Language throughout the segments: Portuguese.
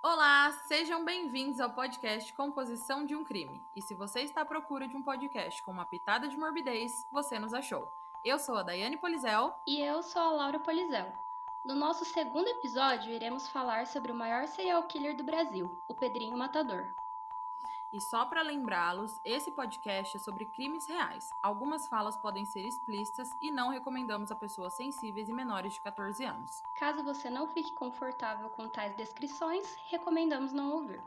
Olá, sejam bem-vindos ao podcast Composição de um Crime. E se você está à procura de um podcast com uma pitada de morbidez, você nos achou. Eu sou a Daiane Polizel. E eu sou a Laura Polizel. No nosso segundo episódio, iremos falar sobre o maior serial killer do Brasil, o Pedrinho Matador. E só para lembrá-los, esse podcast é sobre crimes reais. Algumas falas podem ser explícitas e não recomendamos a pessoas sensíveis e menores de 14 anos. Caso você não fique confortável com tais descrições, recomendamos não ouvir.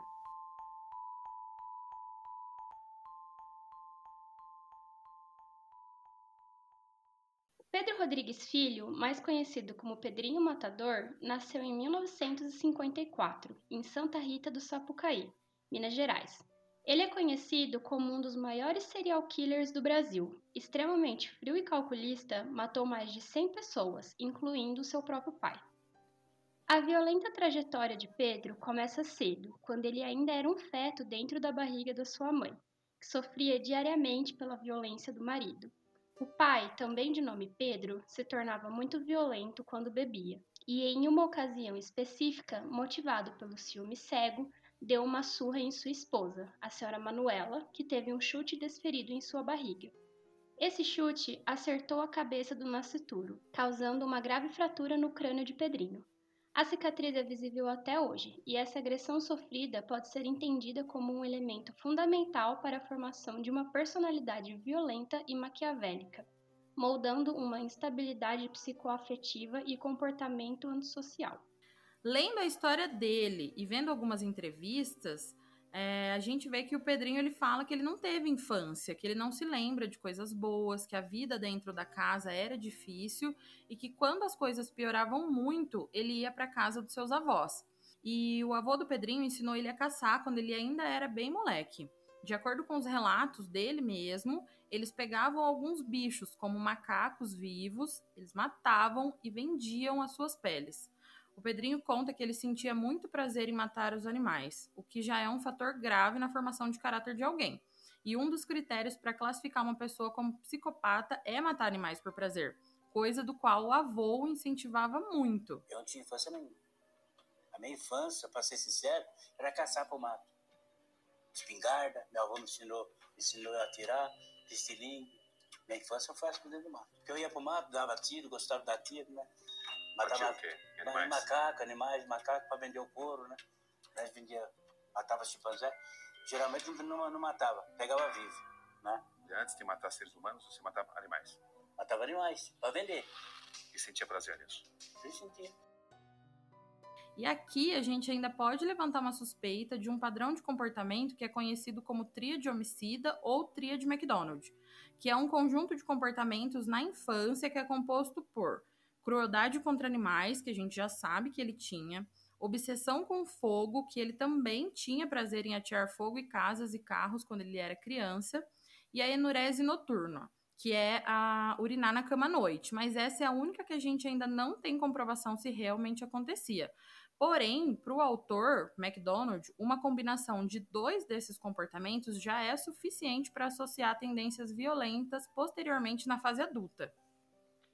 Pedro Rodrigues Filho, mais conhecido como Pedrinho Matador, nasceu em 1954, em Santa Rita do Sapucaí, Minas Gerais. Ele é conhecido como um dos maiores serial killers do Brasil. Extremamente frio e calculista, matou mais de 100 pessoas, incluindo seu próprio pai. A violenta trajetória de Pedro começa cedo, quando ele ainda era um feto dentro da barriga da sua mãe, que sofria diariamente pela violência do marido. O pai, também de nome Pedro, se tornava muito violento quando bebia, e em uma ocasião específica, motivado pelo ciúme cego, deu uma surra em sua esposa, a senhora Manuela, que teve um chute desferido em sua barriga. Esse chute acertou a cabeça do nascituro, causando uma grave fratura no crânio de Pedrinho. A cicatriz é visível até hoje, e essa agressão sofrida pode ser entendida como um elemento fundamental para a formação de uma personalidade violenta e maquiavélica, moldando uma instabilidade psicoafetiva e comportamento antissocial. Lendo a história dele e vendo algumas entrevistas, é, a gente vê que o Pedrinho ele fala que ele não teve infância, que ele não se lembra de coisas boas, que a vida dentro da casa era difícil e que quando as coisas pioravam muito, ele ia para casa dos seus avós. E o avô do Pedrinho ensinou ele a caçar quando ele ainda era bem moleque. De acordo com os relatos dele mesmo, eles pegavam alguns bichos, como macacos vivos, eles matavam e vendiam as suas peles. O Pedrinho conta que ele sentia muito prazer em matar os animais, o que já é um fator grave na formação de caráter de alguém. E um dos critérios para classificar uma pessoa como psicopata é matar animais por prazer, coisa do qual o avô incentivava muito. Eu não tinha infância nenhuma. A minha infância, para ser sincero, era caçar para o mato. Espingarda, meu avô me ensinou, me ensinou a atirar, estilingue. Minha infância foi assim dentro do mato. Porque eu ia para o mato, dava tiro, gostava da tiro, né? Matava o quê? Animais? Macaco, animais, macaco para vender o couro, né? Nós vendia, matava chimpanzé. Geralmente não, não matava, pegava vivo, né? E antes de matar seres humanos, você matava animais? Matava animais, para vender. E sentia prazer nisso? Sim, sentia. E aqui a gente ainda pode levantar uma suspeita de um padrão de comportamento que é conhecido como tríade homicida ou tríade McDonald, que é um conjunto de comportamentos na infância que é composto por crueldade contra animais, que a gente já sabe que ele tinha, obsessão com fogo, que ele também tinha prazer em atirar fogo em casas e carros quando ele era criança, e a enurese noturna, que é a urinar na cama à noite, mas essa é a única que a gente ainda não tem comprovação se realmente acontecia. Porém, para o autor, MacDonald, uma combinação de dois desses comportamentos já é suficiente para associar tendências violentas posteriormente na fase adulta.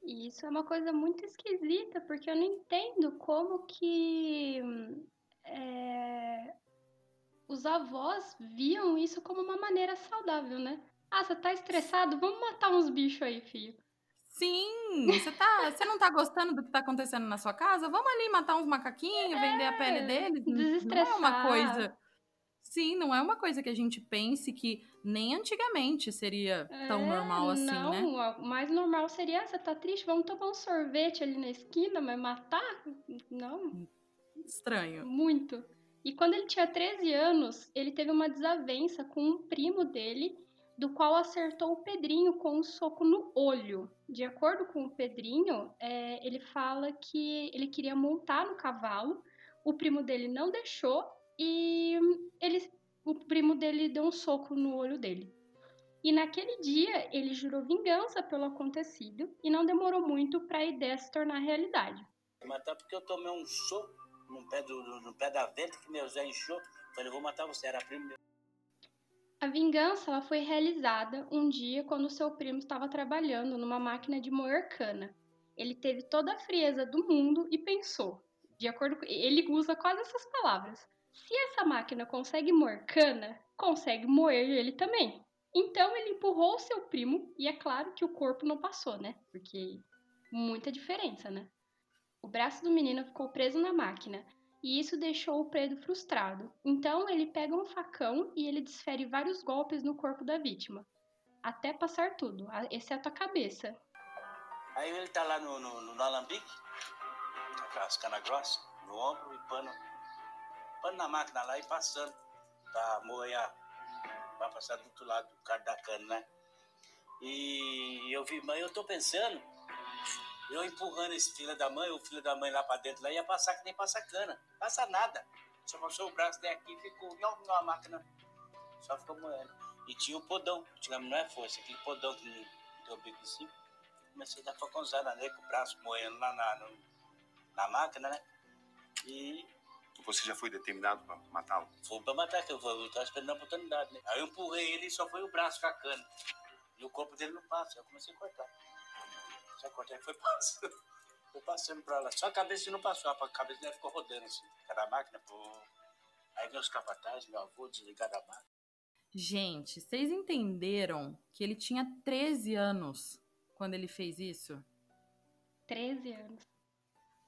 E isso é uma coisa muito esquisita, porque eu não entendo como que é, os avós viam isso como uma maneira saudável, né? Ah, você tá estressado? Vamos matar uns bichos aí, filho. Sim, você tá, você não tá gostando do que tá acontecendo na sua casa? Vamos ali matar uns macaquinhos, é, vender a pele deles. Desestressar. Não é uma coisa Sim, não é uma coisa que a gente pense que nem antigamente seria tão é, normal assim, não, né? Não, o mais normal seria, ah, você tá triste, vamos tomar um sorvete ali na esquina, mas matar? Não. Estranho. Muito. E quando ele tinha 13 anos, ele teve uma desavença com um primo dele, do qual acertou o Pedrinho com um soco no olho. De acordo com o Pedrinho, é, ele fala que ele queria montar no cavalo, o primo dele não deixou e ele, o primo dele deu um soco no olho dele. E naquele dia ele jurou vingança pelo acontecido e não demorou muito para a ideia se tornar realidade. Matar porque eu tomei um soco no pé, do, no pé da venta que meu Zé inchou. Falei, vou matar você, era primo meu. A vingança ela foi realizada um dia quando seu primo estava trabalhando numa máquina de moer cana. Ele teve toda a frieza do mundo e pensou, de acordo com ele usa quase essas palavras. Se essa máquina consegue moer cana, consegue moer ele também. Então ele empurrou seu primo e é claro que o corpo não passou, né? Porque muita diferença, né? O braço do menino ficou preso na máquina e isso deixou o Pedro frustrado. Então ele pega um facão e ele desfere vários golpes no corpo da vítima, até passar tudo, exceto a cabeça. Aí ele tá lá no, no, no alambique, aquelas canas grossas, no ombro e pano, pano na máquina lá e passando pra moer, pra passar do outro lado do cara da cana, né? E eu vi, mas eu tô pensando eu empurrando esse filho da mãe, o filho da mãe lá pra dentro, lá ia passar que nem passa cana. Passa nada. Só passou o braço daqui e ficou na máquina. Só ficou moendo. E tinha o podão, digamos, não é força, aquele podão que tem o bico cima. Comecei a dar facãozada nele com o braço moendo lá na, no, na máquina, né? E. Você já foi determinado para matá-lo? Foi para matar, que eu, eu tava esperando a oportunidade, né? Aí eu empurrei ele e só foi o braço com a cana. E o corpo dele não passa, eu comecei a cortar. Só cortei foi passando. Foi passando pra lá. Só a cabeça não passou, a cabeça dele ficou rodando assim. Cada máquina, pô. Aí veio os capatazes, meu avô desligar da máquina. Gente, vocês entenderam que ele tinha 13 anos quando ele fez isso? 13 anos.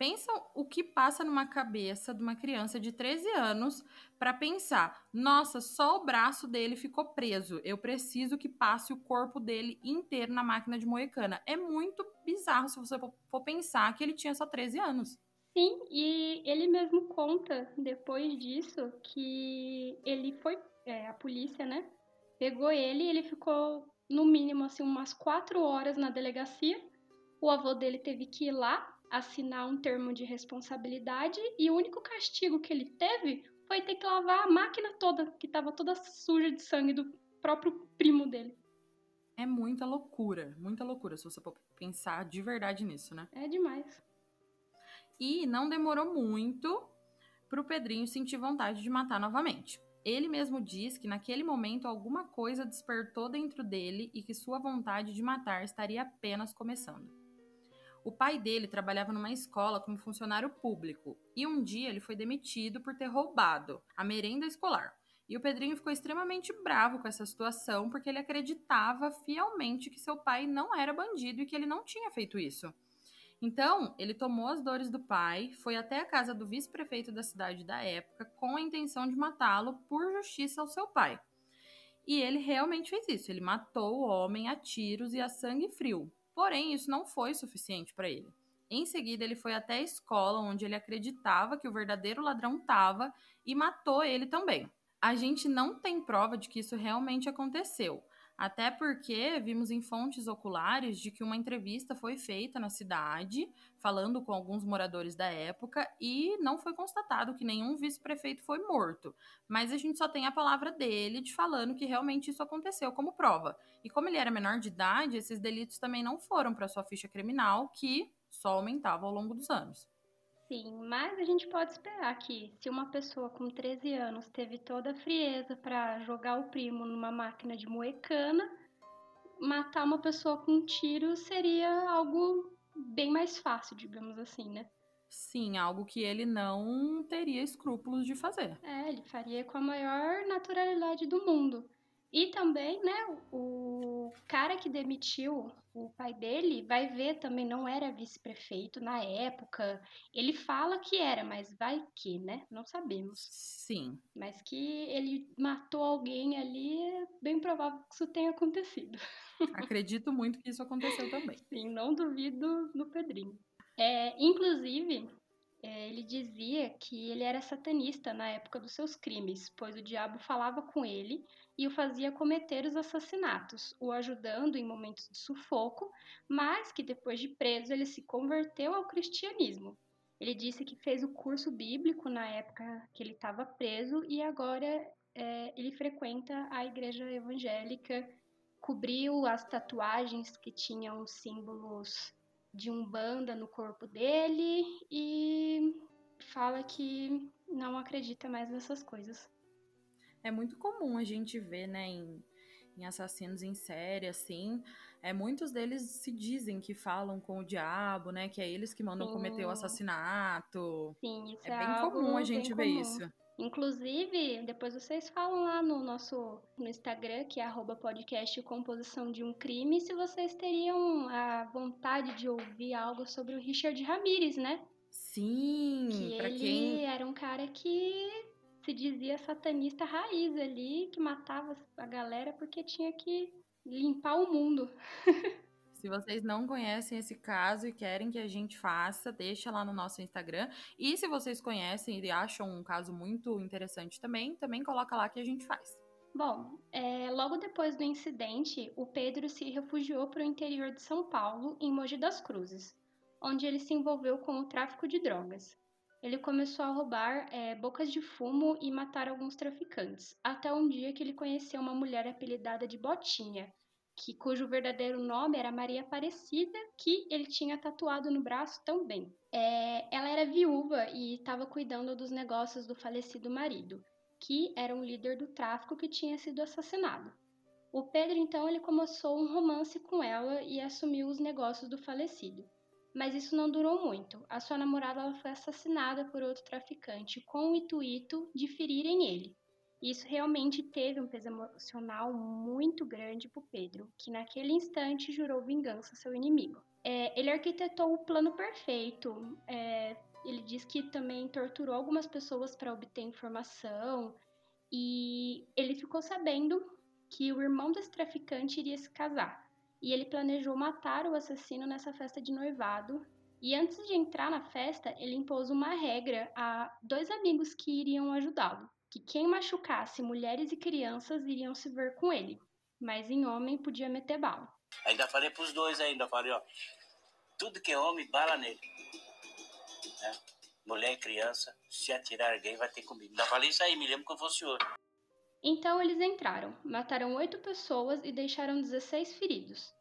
Pensa o que passa numa cabeça de uma criança de 13 anos para pensar: nossa, só o braço dele ficou preso. Eu preciso que passe o corpo dele inteiro na máquina de moecana. É muito bizarro se você for pensar que ele tinha só 13 anos. Sim, e ele mesmo conta depois disso que ele foi. É, a polícia, né? Pegou ele e ele ficou no mínimo assim umas quatro horas na delegacia. O avô dele teve que ir lá assinar um termo de responsabilidade e o único castigo que ele teve foi ter que lavar a máquina toda, que estava toda suja de sangue do próprio primo dele. É muita loucura, muita loucura, se você for pensar de verdade nisso, né? É demais. E não demorou muito pro Pedrinho sentir vontade de matar novamente. Ele mesmo diz que naquele momento alguma coisa despertou dentro dele e que sua vontade de matar estaria apenas começando. O pai dele trabalhava numa escola como funcionário público e um dia ele foi demitido por ter roubado a merenda escolar. E o Pedrinho ficou extremamente bravo com essa situação porque ele acreditava fielmente que seu pai não era bandido e que ele não tinha feito isso. Então, ele tomou as dores do pai, foi até a casa do vice-prefeito da cidade da época com a intenção de matá-lo por justiça ao seu pai. E ele realmente fez isso. Ele matou o homem a tiros e a sangue frio. Porém, isso não foi suficiente para ele. Em seguida, ele foi até a escola onde ele acreditava que o verdadeiro ladrão estava e matou ele também. A gente não tem prova de que isso realmente aconteceu, até porque vimos em fontes oculares de que uma entrevista foi feita na cidade, falando com alguns moradores da época, e não foi constatado que nenhum vice-prefeito foi morto. Mas a gente só tem a palavra dele de falando que realmente isso aconteceu como prova. E como ele era menor de idade, esses delitos também não foram para sua ficha criminal, que só aumentava ao longo dos anos. Sim, mas a gente pode esperar que se uma pessoa com 13 anos teve toda a frieza para jogar o primo numa máquina de moecana, matar uma pessoa com um tiro seria algo bem mais fácil, digamos assim, né? Sim, algo que ele não teria escrúpulos de fazer. É, ele faria com a maior naturalidade do mundo. E também, né, o cara que demitiu o pai dele, vai ver também, não era vice-prefeito na época. Ele fala que era, mas vai que, né? Não sabemos. Sim. Mas que ele matou alguém ali, é bem provável que isso tenha acontecido. Acredito muito que isso aconteceu também. Sim, não duvido no Pedrinho. É, inclusive, é, ele dizia que ele era satanista na época dos seus crimes, pois o diabo falava com ele e o fazia cometer os assassinatos, o ajudando em momentos de sufoco, mas que depois de preso ele se converteu ao cristianismo. Ele disse que fez o curso bíblico na época que ele estava preso e agora é, ele frequenta a igreja evangélica, cobriu as tatuagens que tinham símbolos de umbanda no corpo dele e fala que não acredita mais nessas coisas. É muito comum a gente ver, né, em, em assassinos em série, assim, é, muitos deles se dizem que falam com o diabo, né, que é eles que mandam Sim. cometer o assassinato. Sim, isso é, é bem comum a gente ver comum. isso. Inclusive, depois vocês falam lá no nosso no Instagram, que é arroba podcast Composição de um Crime, se vocês teriam a vontade de ouvir algo sobre o Richard Ramirez, né? Sim, Que ele quem era um cara que se dizia satanista raiz ali, que matava a galera porque tinha que limpar o mundo. Se vocês não conhecem esse caso e querem que a gente faça, deixa lá no nosso Instagram. E se vocês conhecem e acham um caso muito interessante também, também coloca lá que a gente faz. Bom, é, logo depois do incidente, o Pedro se refugiou para o interior de São Paulo, em Mogi das Cruzes, onde ele se envolveu com o tráfico de drogas. Ele começou a roubar é, bocas de fumo e matar alguns traficantes, até um dia que ele conheceu uma mulher apelidada de Botinha, que cujo verdadeiro nome era Maria Aparecida, que ele tinha tatuado no braço também. É, ela era viúva e estava cuidando dos negócios do falecido marido, que era um líder do tráfico que tinha sido assassinado. O Pedro então ele começou um romance com ela e assumiu os negócios do falecido. Mas isso não durou muito. A sua namorada foi assassinada por outro traficante com o intuito de ferirem ele. Isso realmente teve um peso emocional muito grande para Pedro, que naquele instante jurou vingança ao seu inimigo. É, ele arquitetou o plano perfeito. É, ele diz que também torturou algumas pessoas para obter informação e ele ficou sabendo que o irmão desse traficante iria se casar. E ele planejou matar o assassino nessa festa de noivado. E antes de entrar na festa, ele impôs uma regra a dois amigos que iriam ajudá-lo que quem machucasse mulheres e crianças iriam se ver com ele, mas em homem podia meter bala. Ainda falei pros dois ainda, falei, ó, tudo que é homem, bala nele. Né? Mulher e criança, se atirar alguém, vai ter comigo. Ainda falei isso aí, me lembro que eu fosse outro. Então eles entraram, mataram oito pessoas e deixaram 16 feridos.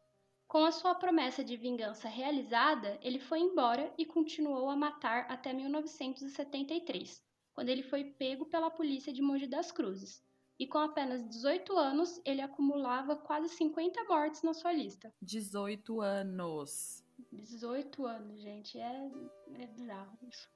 Com a sua promessa de vingança realizada, ele foi embora e continuou a matar até 1973, quando ele foi pego pela polícia de Mogi das Cruzes. E com apenas 18 anos, ele acumulava quase 50 mortes na sua lista. 18 anos. 18 anos, gente, é, é bizarro isso.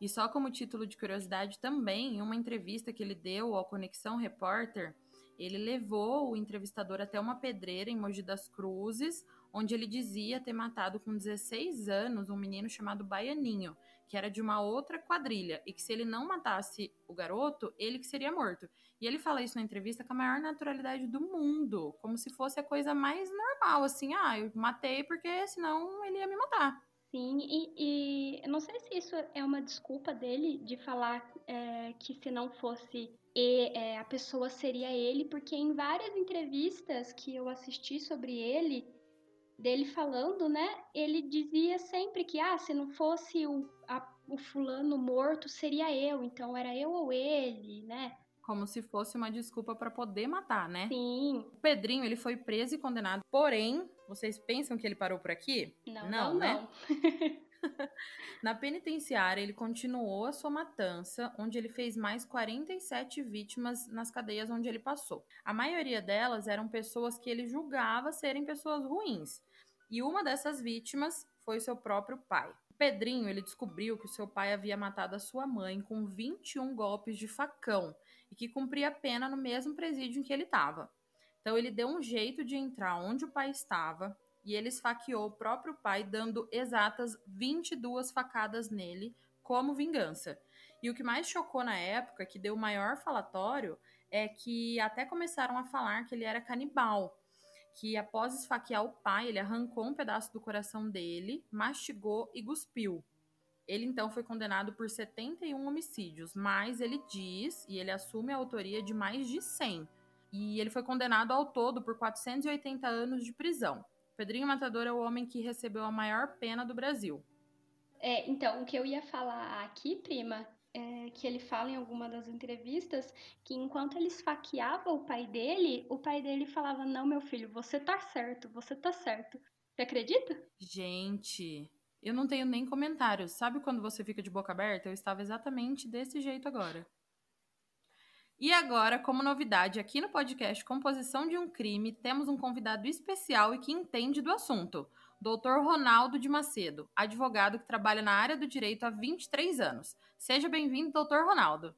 E só como título de curiosidade também, em uma entrevista que ele deu ao Conexão Repórter, ele levou o entrevistador até uma pedreira em Mogi das Cruzes, onde ele dizia ter matado com 16 anos um menino chamado Baianinho, que era de uma outra quadrilha, e que se ele não matasse o garoto, ele que seria morto. E ele fala isso na entrevista com a maior naturalidade do mundo, como se fosse a coisa mais normal, assim, ah, eu matei porque senão ele ia me matar. Sim, e, e não sei se isso é uma desculpa dele de falar é, que se não fosse e, é, a pessoa seria ele, porque em várias entrevistas que eu assisti sobre ele, dele falando, né? Ele dizia sempre que, ah, se não fosse o, a, o fulano morto, seria eu, então era eu ou ele, né? Como se fosse uma desculpa para poder matar, né? Sim. O Pedrinho, ele foi preso e condenado. Porém, vocês pensam que ele parou por aqui? Não, não, não. né? não. Na penitenciária, ele continuou a sua matança, onde ele fez mais 47 vítimas nas cadeias onde ele passou. A maioria delas eram pessoas que ele julgava serem pessoas ruins. E uma dessas vítimas foi seu próprio pai. Pedrinho, ele descobriu que seu pai havia matado a sua mãe com 21 golpes de facão e que cumpria pena no mesmo presídio em que ele estava. Então ele deu um jeito de entrar onde o pai estava, e ele esfaqueou o próprio pai, dando exatas 22 facadas nele como vingança. E o que mais chocou na época, que deu maior falatório, é que até começaram a falar que ele era canibal. Que após esfaquear o pai, ele arrancou um pedaço do coração dele, mastigou e cuspiu. Ele então foi condenado por 71 homicídios, mas ele diz e ele assume a autoria de mais de 100. E ele foi condenado ao todo por 480 anos de prisão. Pedrinho Matador é o homem que recebeu a maior pena do Brasil. É, então, o que eu ia falar aqui, prima, é que ele fala em alguma das entrevistas que enquanto ele esfaqueava o pai dele, o pai dele falava: Não, meu filho, você tá certo, você tá certo. Você acredita? Gente, eu não tenho nem comentários. Sabe quando você fica de boca aberta? Eu estava exatamente desse jeito agora. E agora, como novidade aqui no podcast Composição de um Crime, temos um convidado especial e que entende do assunto. Dr. Ronaldo de Macedo, advogado que trabalha na área do direito há 23 anos. Seja bem-vindo, Dr. Ronaldo.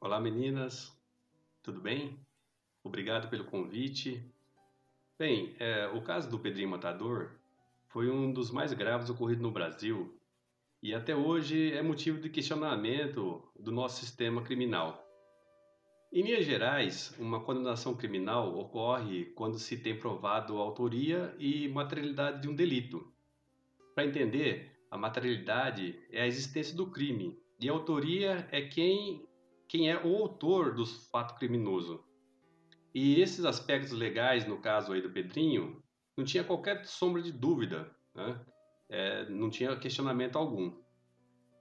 Olá meninas, tudo bem? Obrigado pelo convite. Bem, é, o caso do Pedrinho Matador foi um dos mais graves ocorridos no Brasil e até hoje é motivo de questionamento do nosso sistema criminal. Em linhas gerais, uma condenação criminal ocorre quando se tem provado a autoria e materialidade de um delito. Para entender, a materialidade é a existência do crime e a autoria é quem, quem é o autor do fato criminoso. E esses aspectos legais, no caso aí do Pedrinho, não tinha qualquer sombra de dúvida, né? é, não tinha questionamento algum.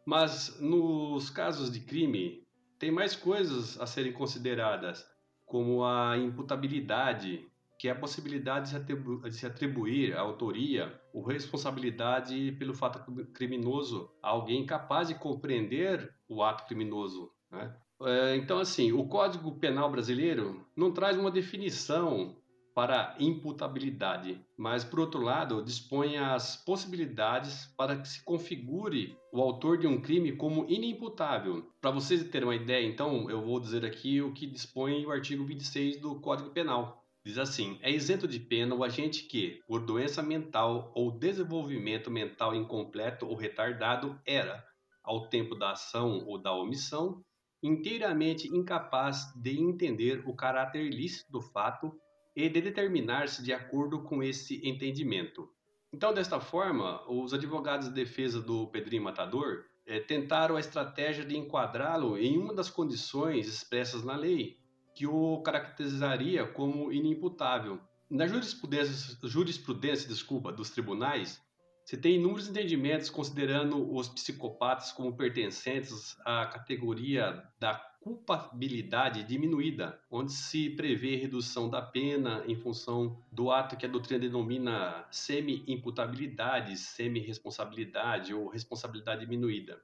Mas nos casos de crime, tem mais coisas a serem consideradas, como a imputabilidade, que é a possibilidade de se, atribu de se atribuir a autoria ou responsabilidade pelo fato criminoso a alguém capaz de compreender o ato criminoso. Né? É, então, assim, o Código Penal brasileiro não traz uma definição para imputabilidade, mas por outro lado dispõe as possibilidades para que se configure o autor de um crime como inimputável. Para vocês terem uma ideia, então, eu vou dizer aqui o que dispõe o artigo 26 do Código Penal. Diz assim: é isento de pena o agente que, por doença mental ou desenvolvimento mental incompleto ou retardado, era, ao tempo da ação ou da omissão, inteiramente incapaz de entender o caráter ilícito do fato e de determinar-se de acordo com esse entendimento. Então, desta forma, os advogados de defesa do Pedrinho Matador eh, tentaram a estratégia de enquadrá-lo em uma das condições expressas na lei que o caracterizaria como inimputável. Na jurisprudência, jurisprudência desculpa, dos tribunais, se tem inúmeros entendimentos considerando os psicopatas como pertencentes à categoria da culpabilidade diminuída, onde se prevê redução da pena em função do ato que a doutrina denomina semi-imputabilidade, semi-responsabilidade ou responsabilidade diminuída,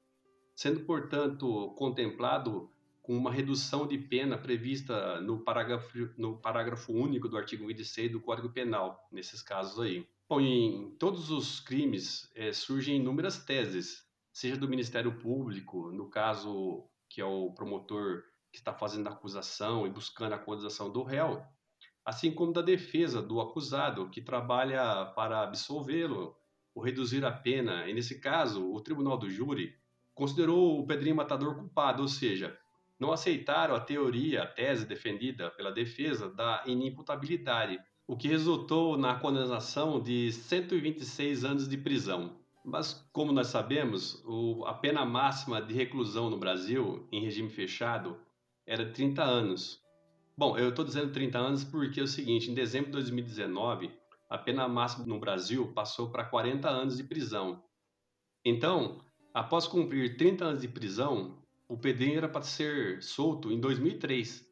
sendo, portanto, contemplado com uma redução de pena prevista no parágrafo, no parágrafo único do artigo 26 do Código Penal, nesses casos aí. Bom, em todos os crimes é, surgem inúmeras teses, seja do Ministério Público, no caso que é o promotor que está fazendo a acusação e buscando a acusação do réu, assim como da defesa do acusado, que trabalha para absolvê-lo ou reduzir a pena. E nesse caso, o tribunal do júri considerou o Pedrinho Matador culpado, ou seja, não aceitaram a teoria, a tese defendida pela defesa da inimputabilidade, o que resultou na condenação de 126 anos de prisão. Mas, como nós sabemos, o, a pena máxima de reclusão no Brasil, em regime fechado, era de 30 anos. Bom, eu estou dizendo 30 anos porque é o seguinte: em dezembro de 2019, a pena máxima no Brasil passou para 40 anos de prisão. Então, após cumprir 30 anos de prisão, o Pedrinho era para ser solto em 2003.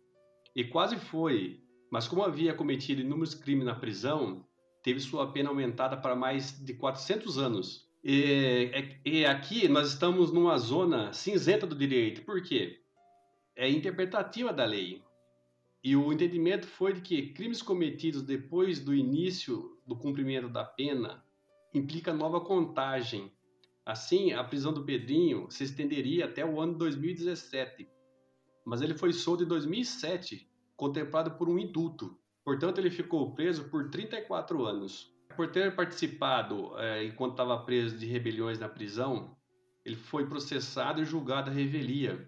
E quase foi, mas como havia cometido inúmeros crimes na prisão, teve sua pena aumentada para mais de 400 anos. E, é, e aqui nós estamos numa zona cinzenta do direito. Por quê? É interpretativa da lei. E o entendimento foi de que crimes cometidos depois do início do cumprimento da pena implica nova contagem Assim, a prisão do Pedrinho se estenderia até o ano 2017, mas ele foi solto em 2007, contemplado por um indulto. Portanto, ele ficou preso por 34 anos. Por ter participado, é, enquanto estava preso, de rebeliões na prisão, ele foi processado e julgado à revelia,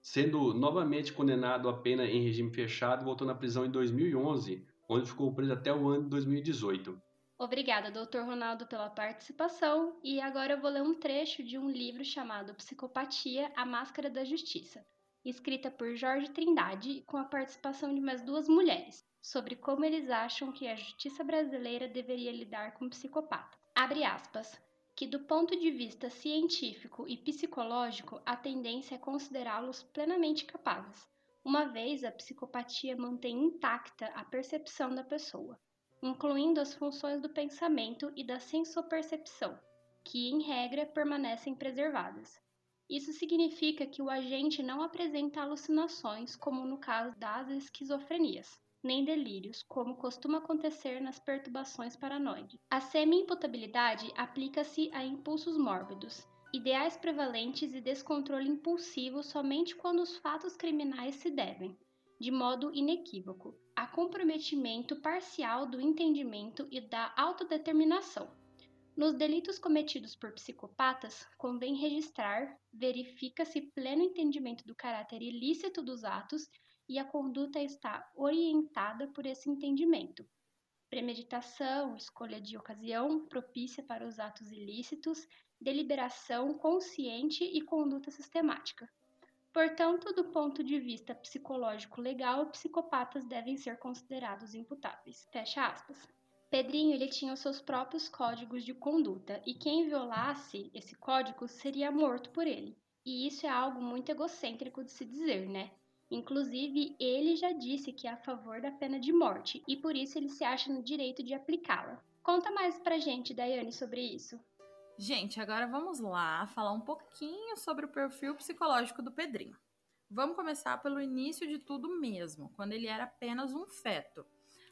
sendo novamente condenado a pena em regime fechado, voltando à prisão em 2011, onde ficou preso até o ano de 2018. Obrigada, Dr. Ronaldo, pela participação. E agora eu vou ler um trecho de um livro chamado Psicopatia: A Máscara da Justiça, escrita por Jorge Trindade, com a participação de mais duas mulheres, sobre como eles acham que a justiça brasileira deveria lidar com psicopatas. Abre aspas. Que, do ponto de vista científico e psicológico, a tendência é considerá-los plenamente capazes, uma vez a psicopatia mantém intacta a percepção da pessoa incluindo as funções do pensamento e da sensopercepção, que, em regra, permanecem preservadas. Isso significa que o agente não apresenta alucinações, como no caso das esquizofrenias, nem delírios, como costuma acontecer nas perturbações paranoides. A semi-imputabilidade aplica-se a impulsos mórbidos, ideais prevalentes e descontrole impulsivo somente quando os fatos criminais se devem, de modo inequívoco, a comprometimento parcial do entendimento e da autodeterminação. Nos delitos cometidos por psicopatas, convém registrar, verifica-se pleno entendimento do caráter ilícito dos atos e a conduta está orientada por esse entendimento. Premeditação, escolha de ocasião propícia para os atos ilícitos, deliberação consciente e conduta sistemática. Portanto, do ponto de vista psicológico legal, psicopatas devem ser considerados imputáveis. Fecha aspas. Pedrinho ele tinha os seus próprios códigos de conduta e quem violasse esse código seria morto por ele. E isso é algo muito egocêntrico de se dizer, né? Inclusive, ele já disse que é a favor da pena de morte e por isso ele se acha no direito de aplicá-la. Conta mais pra gente, Daiane, sobre isso. Gente, agora vamos lá falar um pouquinho sobre o perfil psicológico do Pedrinho. Vamos começar pelo início de tudo mesmo, quando ele era apenas um feto.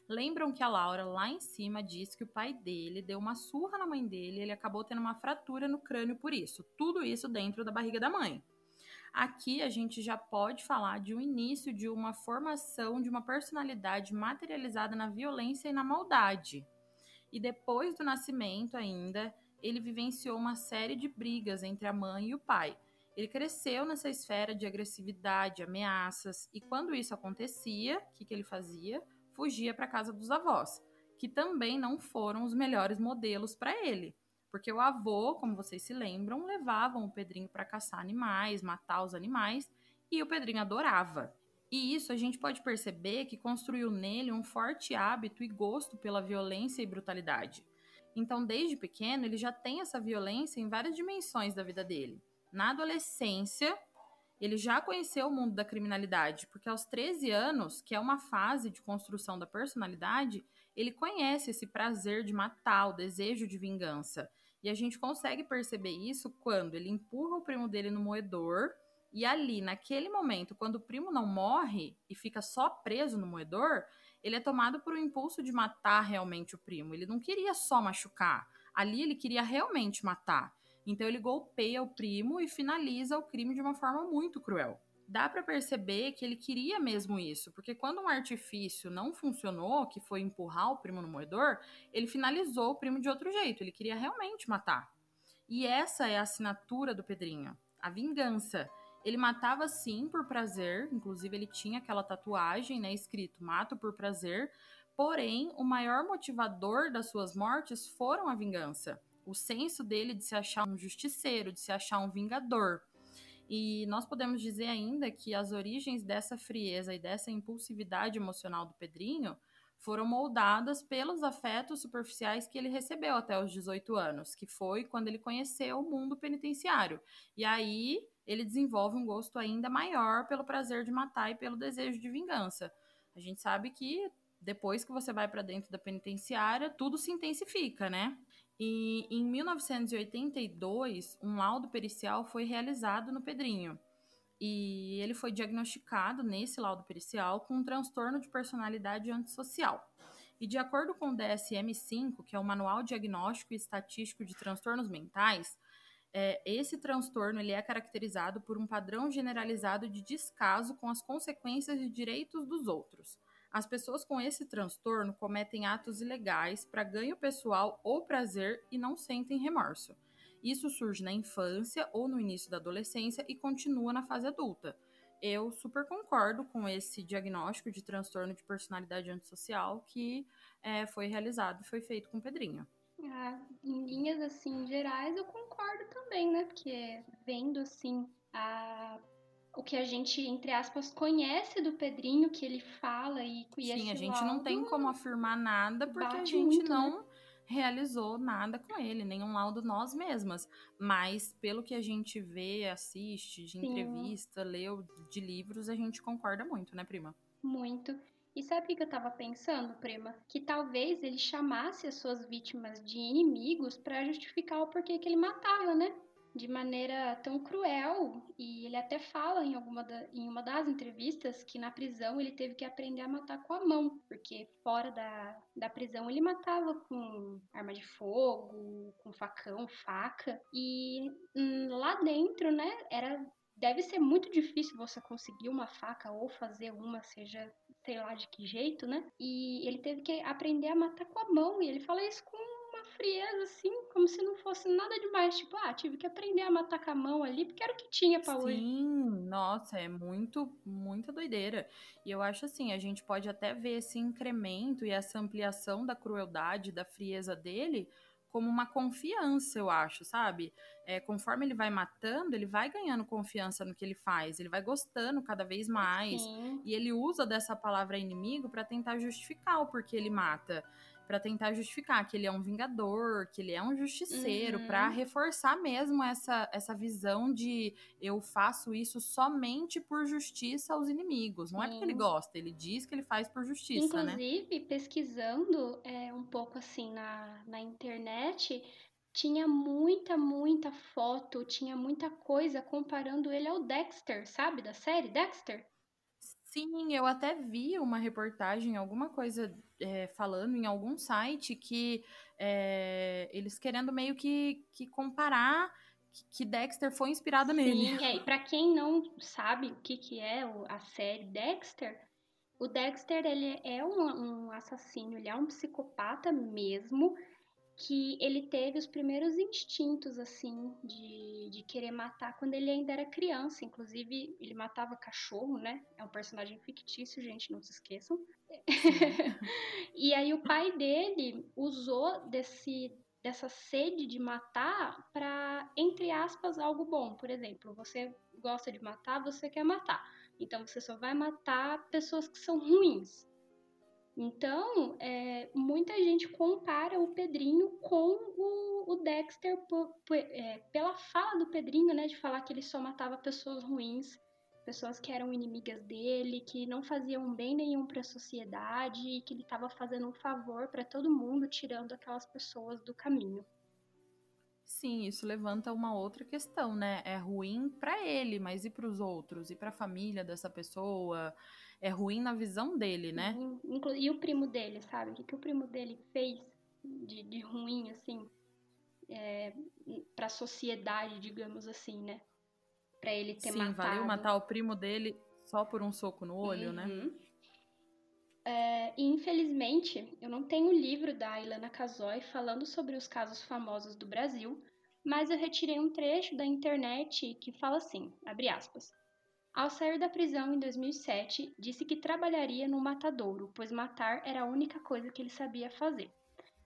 Lembram que a Laura lá em cima disse que o pai dele deu uma surra na mãe dele e ele acabou tendo uma fratura no crânio por isso. Tudo isso dentro da barriga da mãe. Aqui a gente já pode falar de um início de uma formação de uma personalidade materializada na violência e na maldade. E depois do nascimento ainda, ele vivenciou uma série de brigas entre a mãe e o pai. Ele cresceu nessa esfera de agressividade, ameaças, e quando isso acontecia, o que, que ele fazia? Fugia para casa dos avós, que também não foram os melhores modelos para ele. Porque o avô, como vocês se lembram, levavam o Pedrinho para caçar animais, matar os animais, e o Pedrinho adorava. E isso a gente pode perceber que construiu nele um forte hábito e gosto pela violência e brutalidade. Então, desde pequeno, ele já tem essa violência em várias dimensões da vida dele. Na adolescência, ele já conheceu o mundo da criminalidade, porque aos 13 anos, que é uma fase de construção da personalidade, ele conhece esse prazer de matar, o desejo de vingança. E a gente consegue perceber isso quando ele empurra o primo dele no moedor. E ali, naquele momento, quando o primo não morre e fica só preso no moedor, ele é tomado por um impulso de matar realmente o primo. Ele não queria só machucar. Ali ele queria realmente matar. Então ele golpeia o primo e finaliza o crime de uma forma muito cruel dá para perceber que ele queria mesmo isso, porque quando um artifício não funcionou, que foi empurrar o primo no moedor, ele finalizou o primo de outro jeito, ele queria realmente matar. E essa é a assinatura do Pedrinho, a vingança. Ele matava sim por prazer, inclusive ele tinha aquela tatuagem, né, escrito mato por prazer, porém o maior motivador das suas mortes foram a vingança. O senso dele de se achar um justiceiro, de se achar um vingador. E nós podemos dizer ainda que as origens dessa frieza e dessa impulsividade emocional do Pedrinho foram moldadas pelos afetos superficiais que ele recebeu até os 18 anos, que foi quando ele conheceu o mundo penitenciário. E aí ele desenvolve um gosto ainda maior pelo prazer de matar e pelo desejo de vingança. A gente sabe que depois que você vai para dentro da penitenciária, tudo se intensifica, né? E em 1982, um laudo pericial foi realizado no Pedrinho. E ele foi diagnosticado nesse laudo pericial com um transtorno de personalidade antissocial. E de acordo com o DSM-5, que é o Manual Diagnóstico e Estatístico de Transtornos Mentais, é, esse transtorno ele é caracterizado por um padrão generalizado de descaso com as consequências de direitos dos outros. As pessoas com esse transtorno cometem atos ilegais para ganho pessoal ou prazer e não sentem remorso. Isso surge na infância ou no início da adolescência e continua na fase adulta. Eu super concordo com esse diagnóstico de transtorno de personalidade antissocial que é, foi realizado e foi feito com Pedrinho. Ah, em linhas assim gerais, eu concordo também, né? Porque vendo assim a o que a gente, entre aspas, conhece do Pedrinho, que ele fala e, e Sim, a gente não tem como afirmar nada porque a gente muito, não né? realizou nada com ele, nenhum laudo nós mesmas. Mas pelo que a gente vê, assiste, de Sim. entrevista, leu de livros, a gente concorda muito, né, prima? Muito. E sabe o que eu tava pensando, prima? Que talvez ele chamasse as suas vítimas de inimigos para justificar o porquê que ele matava, né? De maneira tão cruel. E ele até fala em, alguma da, em uma das entrevistas que na prisão ele teve que aprender a matar com a mão, porque fora da, da prisão ele matava com arma de fogo, com facão, faca. E hum, lá dentro, né, era deve ser muito difícil você conseguir uma faca ou fazer uma, seja sei lá de que jeito, né? E ele teve que aprender a matar com a mão. E ele fala isso com uma frieza, assim, como se não fosse nada demais. Tipo, ah, tive que aprender a matar com a mão ali, porque era o que tinha pra Sim, hoje. Sim, nossa, é muito, muita doideira. E eu acho assim, a gente pode até ver esse incremento e essa ampliação da crueldade, da frieza dele como uma confiança, eu acho, sabe? É, conforme ele vai matando, ele vai ganhando confiança no que ele faz, ele vai gostando cada vez mais. Sim. E ele usa dessa palavra inimigo para tentar justificar o porquê ele mata para tentar justificar que ele é um vingador, que ele é um justiceiro, Uhum. para reforçar mesmo essa, essa visão de eu faço isso somente por justiça aos inimigos. Não é porque ele Sim. gosta, ele diz que ele faz por justiça, né? Inclusive, pesquisando é, um pouco assim na, na internet, tinha muita, muita foto, tinha muita coisa comparando ele ao Dexter, sabe? Da série Dexter. Sim, eu até vi uma reportagem, alguma coisa é, falando em algum site que é, eles querendo meio que, que comparar que- Dexter foi inspirado nele. Sim, é, e pra quem não sabe o que, que é o- a série Dexter, o Dexter ele é um, um assassino, ele é um psicopata mesmo, que ele teve os primeiros instintos, assim, de, de querer matar quando ele ainda era criança. Inclusive, ele matava cachorro, né? É um personagem fictício, gente, não se esqueçam. e aí o pai dele usou desse dessa sede de matar para entre aspas algo bom. Por exemplo, você gosta de matar, você quer matar. Então você só vai matar pessoas que são ruins. Então, é, muita gente compara o Pedrinho com o, o Dexter po- po- é, pela fala do Pedrinho, né, de falar que ele só matava pessoas ruins, pessoas que eram inimigas dele, que não faziam bem nenhum para a sociedade e que ele estava fazendo um favor para todo mundo, tirando aquelas pessoas do caminho. Sim, isso levanta uma outra questão, né? É ruim pra ele, mas e pros outros? E pra família dessa pessoa? É ruim na visão dele, né? Uhum. Inclu- E o primo dele, sabe? O que, que o primo dele fez de, de ruim, assim, é, para a sociedade, digamos assim, né? Pra ele ter Sim, matado. valeu matar o primo dele só por um soco no olho, né? Uhum. É, e infelizmente, eu não tenho o livro da Ilana Casoy falando sobre os casos famosos do Brasil, mas eu retirei um trecho da internet que fala assim, abre aspas. Ao sair da prisão em 2007, disse que trabalharia no matadouro, pois matar era a única coisa que ele sabia fazer.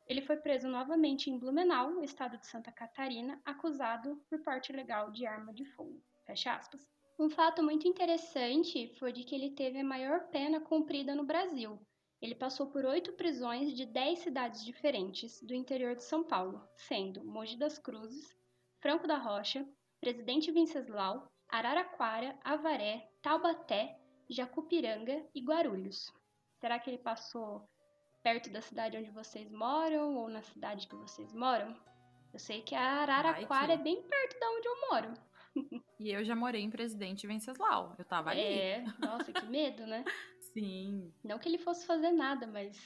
Ele foi preso novamente em Blumenau, no estado de Santa Catarina, acusado por porte ilegal de arma de fogo. Fecha aspas. Um fato muito interessante foi de que ele teve a maior pena cumprida no Brasil. Ele passou por oito prisões de dez cidades diferentes do interior de São Paulo, sendo Mogi das Cruzes, Franco da Rocha, Presidente Venceslau, Araraquara, Avaré, Taubaté, Jacupiranga e Guarulhos. Será que ele passou perto da cidade onde vocês moram ou na cidade que vocês moram? Eu sei que a Araraquara que- é bem perto da onde eu moro. E eu já morei em Presidente Venceslau. Eu tava ali. É, nossa, que medo, né? Sim. Não que ele fosse fazer nada, mas.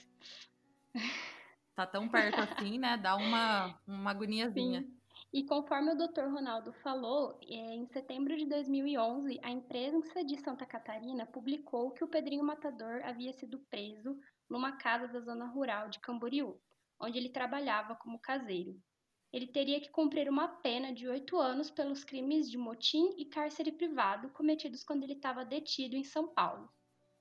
Tá tão perto assim, né? Dá uma, uma agoniazinha. Sim. E conforme o Dr. Ronaldo falou, é, em setembro de 2011, a imprensa de Santa Catarina publicou que o Pedrinho Matador havia sido preso numa casa da zona rural de Camboriú, onde ele trabalhava como caseiro. Ele teria que cumprir uma pena de oito anos pelos crimes de motim e cárcere privado cometidos quando ele estava detido em São Paulo.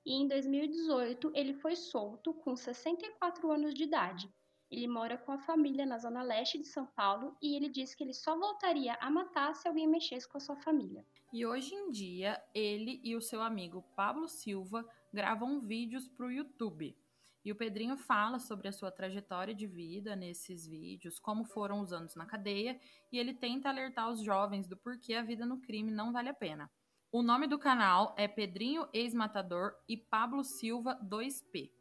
E em 2018, ele foi solto com 64 anos de idade. Ele mora com a família na zona leste de São Paulo e ele disse que ele só voltaria a matar se alguém mexesse com a sua família. E hoje em dia, ele e o seu amigo Pablo Silva gravam vídeos para o YouTube. E o Pedrinho fala sobre a sua trajetória de vida nesses vídeos, como foram os anos na cadeia, e ele tenta alertar os jovens do porquê a vida no crime não vale a pena. O nome do canal é Pedrinho Ex-Matador e Pablo Silva 2P.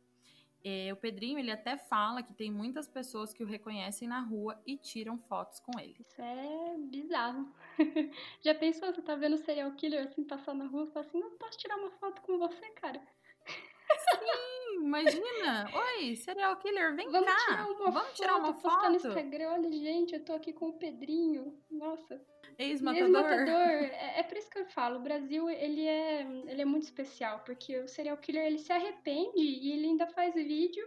E o Pedrinho, ele até fala que tem muitas pessoas que o reconhecem na rua e tiram fotos com ele. Isso é bizarro. Já pensou, você tá vendo o serial killer assim passar na rua e fala assim, não posso tirar uma foto com você, cara? Imagina! Oi, serial killer, vem Vamos cá! tirar uma Vamos foto, tirar uma postar no foto! Instagram, olha gente, eu tô aqui com o Pedrinho. Nossa. Ex-matador. Ex-matador, é, é por isso que eu falo, o Brasil, ele é, ele é muito especial, porque o serial killer, ele se arrepende e ele ainda faz vídeo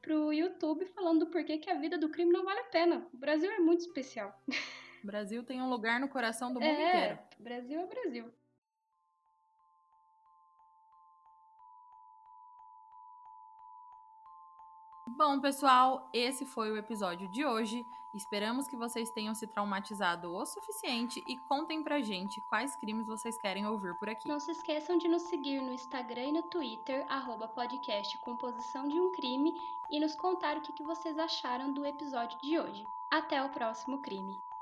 pro YouTube falando do porquê que a vida do crime não vale a pena. O Brasil é muito especial. O Brasil tem um lugar no coração do mundo é, inteiro. Brasil é Brasil. Bom, pessoal, esse foi o episódio de hoje. Esperamos que vocês tenham se traumatizado o suficiente e contem pra gente quais crimes vocês querem ouvir por aqui. Não se esqueçam de nos seguir no Instagram e no Twitter, arroba podcast Composição de um Crime, e nos contar o que vocês acharam do episódio de hoje. Até o próximo crime!